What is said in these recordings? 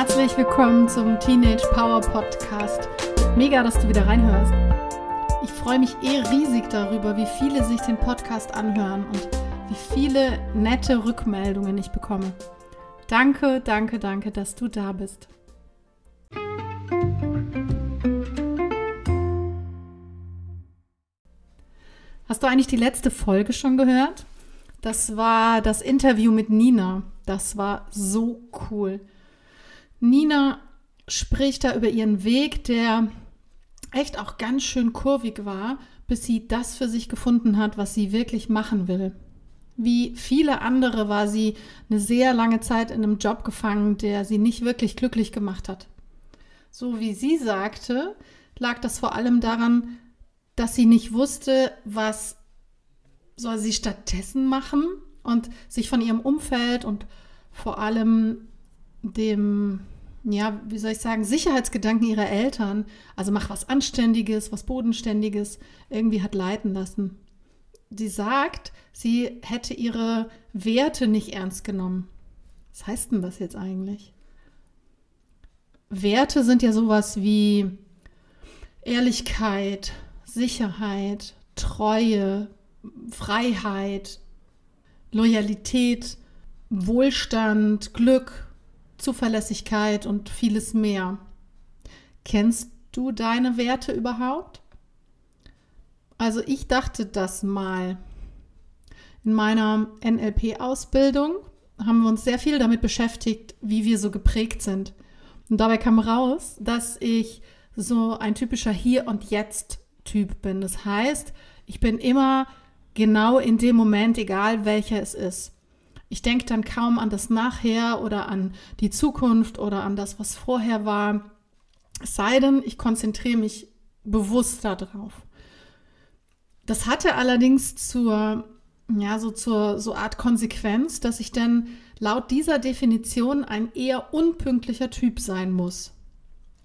Herzlich willkommen zum Teenage Power Podcast. Mega, dass du wieder reinhörst. Ich freue mich eh riesig darüber, wie viele sich den Podcast anhören und wie viele nette Rückmeldungen ich bekomme. Danke, danke, danke, dass du da bist. Hast du eigentlich die letzte Folge schon gehört? Das war das Interview mit Nina. Das war so cool. Nina spricht da über ihren Weg, der echt auch ganz schön kurvig war, bis sie das für sich gefunden hat, was sie wirklich machen will. Wie viele andere war sie eine sehr lange Zeit in einem Job gefangen, der sie nicht wirklich glücklich gemacht hat. So wie sie sagte, lag das vor allem daran, dass sie nicht wusste, was soll sie stattdessen machen und sich von ihrem Umfeld und vor allem dem, ja, wie soll ich sagen, Sicherheitsgedanken ihrer Eltern, also mach was Anständiges, was Bodenständiges, irgendwie hat leiten lassen. Sie sagt, sie hätte ihre Werte nicht ernst genommen. Was heißt denn das jetzt eigentlich? Werte sind ja sowas wie Ehrlichkeit, Sicherheit, Treue, Freiheit, Loyalität, Wohlstand, Glück, Zuverlässigkeit und vieles mehr. Kennst du deine Werte überhaupt? Also ich dachte das mal. In meiner NLP-Ausbildung haben wir uns sehr viel damit beschäftigt, wie wir so geprägt sind. Und dabei kam raus, dass ich so ein typischer Hier- und Jetzt-Typ bin. Das heißt, ich bin immer genau in dem Moment, egal welcher es ist. Ich denke dann kaum an das Nachher oder an die Zukunft oder an das, was vorher war. Es sei denn, ich konzentriere mich bewusst darauf. Das hatte allerdings zur, ja, so zur so Art Konsequenz, dass ich dann laut dieser Definition ein eher unpünktlicher Typ sein muss.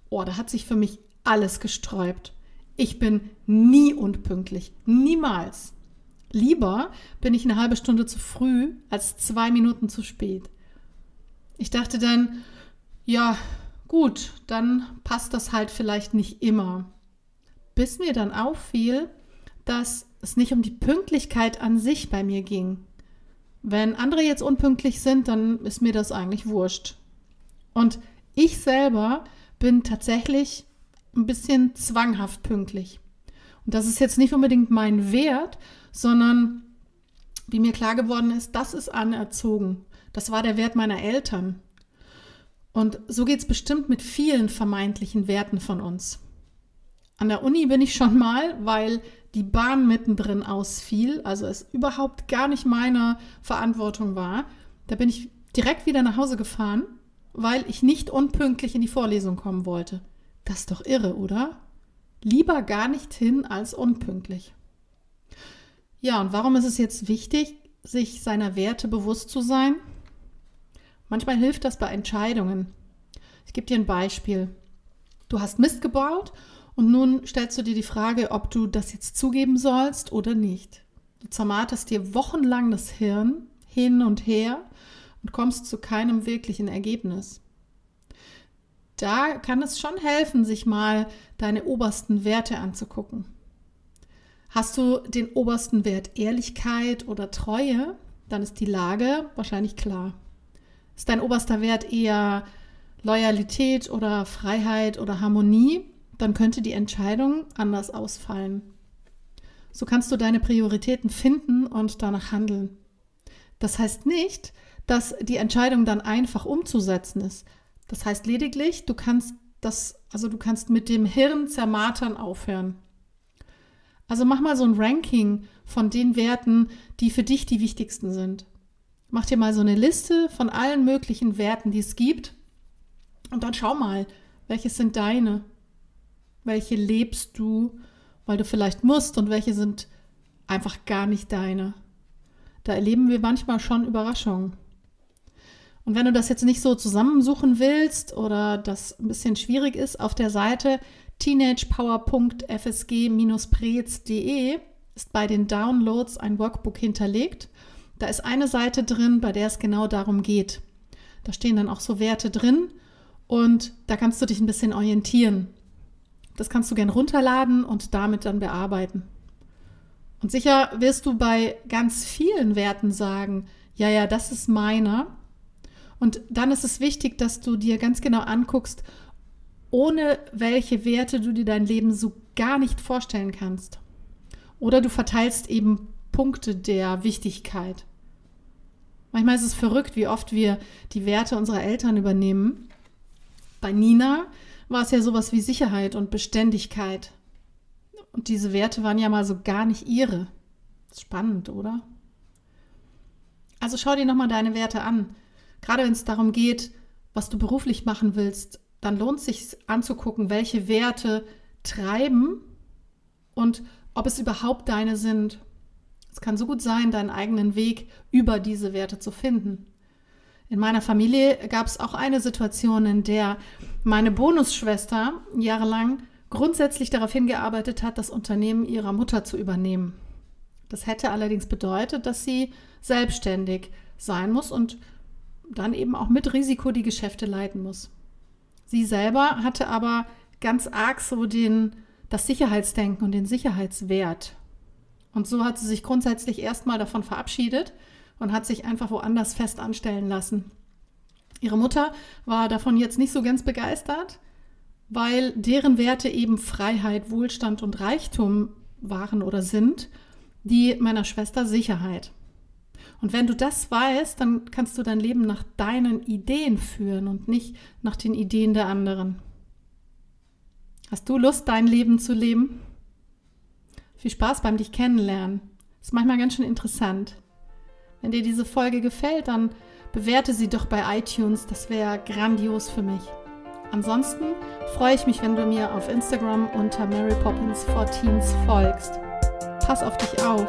Oh, da hat sich für mich alles gesträubt. Ich bin nie unpünktlich. Niemals. Lieber bin ich eine halbe Stunde zu früh als zwei Minuten zu spät. Ich dachte dann, ja, gut, dann passt das halt vielleicht nicht immer. Bis mir dann auffiel, dass es nicht um die Pünktlichkeit an sich bei mir ging. Wenn andere jetzt unpünktlich sind, dann ist mir das eigentlich wurscht. Und ich selber bin tatsächlich ein bisschen zwanghaft pünktlich. Und das ist jetzt nicht unbedingt mein Wert, sondern wie mir klar geworden ist, das ist anerzogen. Das war der Wert meiner Eltern. Und so geht es bestimmt mit vielen vermeintlichen Werten von uns. An der Uni bin ich schon mal, weil die Bahn mittendrin ausfiel, also es überhaupt gar nicht meine Verantwortung war. Da bin ich direkt wieder nach Hause gefahren, weil ich nicht unpünktlich in die Vorlesung kommen wollte. Das ist doch irre, oder? Lieber gar nicht hin als unpünktlich. Ja, und warum ist es jetzt wichtig, sich seiner Werte bewusst zu sein? Manchmal hilft das bei Entscheidungen. Ich gebe dir ein Beispiel. Du hast Mist gebaut und nun stellst du dir die Frage, ob du das jetzt zugeben sollst oder nicht. Du zermarterst dir wochenlang das Hirn hin und her und kommst zu keinem wirklichen Ergebnis. Da kann es schon helfen, sich mal deine obersten Werte anzugucken. Hast du den obersten Wert Ehrlichkeit oder Treue, dann ist die Lage wahrscheinlich klar. Ist dein oberster Wert eher Loyalität oder Freiheit oder Harmonie, dann könnte die Entscheidung anders ausfallen. So kannst du deine Prioritäten finden und danach handeln. Das heißt nicht, dass die Entscheidung dann einfach umzusetzen ist. Das heißt lediglich, du kannst das, also du kannst mit dem Hirn zermatern aufhören. Also mach mal so ein Ranking von den Werten, die für dich die wichtigsten sind. Mach dir mal so eine Liste von allen möglichen Werten, die es gibt. Und dann schau mal, welche sind deine? Welche lebst du, weil du vielleicht musst und welche sind einfach gar nicht deine? Da erleben wir manchmal schon Überraschungen. Und wenn du das jetzt nicht so zusammensuchen willst oder das ein bisschen schwierig ist, auf der Seite teenagepower.fsg-prez.de ist bei den Downloads ein Workbook hinterlegt. Da ist eine Seite drin, bei der es genau darum geht. Da stehen dann auch so Werte drin Und da kannst du dich ein bisschen orientieren. Das kannst du gern runterladen und damit dann bearbeiten. Und sicher wirst du bei ganz vielen Werten sagen, ja, ja, das ist meiner. Und dann ist es wichtig, dass du dir ganz genau anguckst, ohne welche Werte du dir dein Leben so gar nicht vorstellen kannst. Oder du verteilst eben Punkte der Wichtigkeit. Manchmal ist es verrückt, wie oft wir die Werte unserer Eltern übernehmen. Bei Nina war es ja sowas wie Sicherheit und Beständigkeit. Und diese Werte waren ja mal so gar nicht ihre. Spannend, oder? Also schau dir nochmal deine Werte an. Gerade wenn es darum geht, was du beruflich machen willst, dann lohnt es sich anzugucken, welche Werte treiben und ob es überhaupt deine sind. Es kann so gut sein, deinen eigenen Weg über diese Werte zu finden. In meiner Familie gab es auch eine Situation, in der meine Bonusschwester jahrelang grundsätzlich darauf hingearbeitet hat, das Unternehmen ihrer Mutter zu übernehmen. Das hätte allerdings bedeutet, dass sie selbstständig sein muss und dann eben auch mit Risiko die Geschäfte leiten muss. Sie selber hatte aber ganz arg so den, das Sicherheitsdenken und den Sicherheitswert. Und so hat sie sich grundsätzlich erstmal davon verabschiedet und hat sich einfach woanders fest anstellen lassen. Ihre Mutter war davon jetzt nicht so ganz begeistert, weil deren Werte eben Freiheit, Wohlstand und Reichtum waren oder sind, die meiner Schwester Sicherheit. Und wenn du das weißt, dann kannst du dein Leben nach deinen Ideen führen und nicht nach den Ideen der anderen. Hast du Lust, dein Leben zu leben? Viel Spaß beim dich kennenlernen. Ist manchmal ganz schön interessant. Wenn dir diese Folge gefällt, dann bewerte sie doch bei iTunes. Das wäre grandios für mich. Ansonsten freue ich mich, wenn du mir auf Instagram unter Mary Poppins for Teens folgst. Pass auf dich auf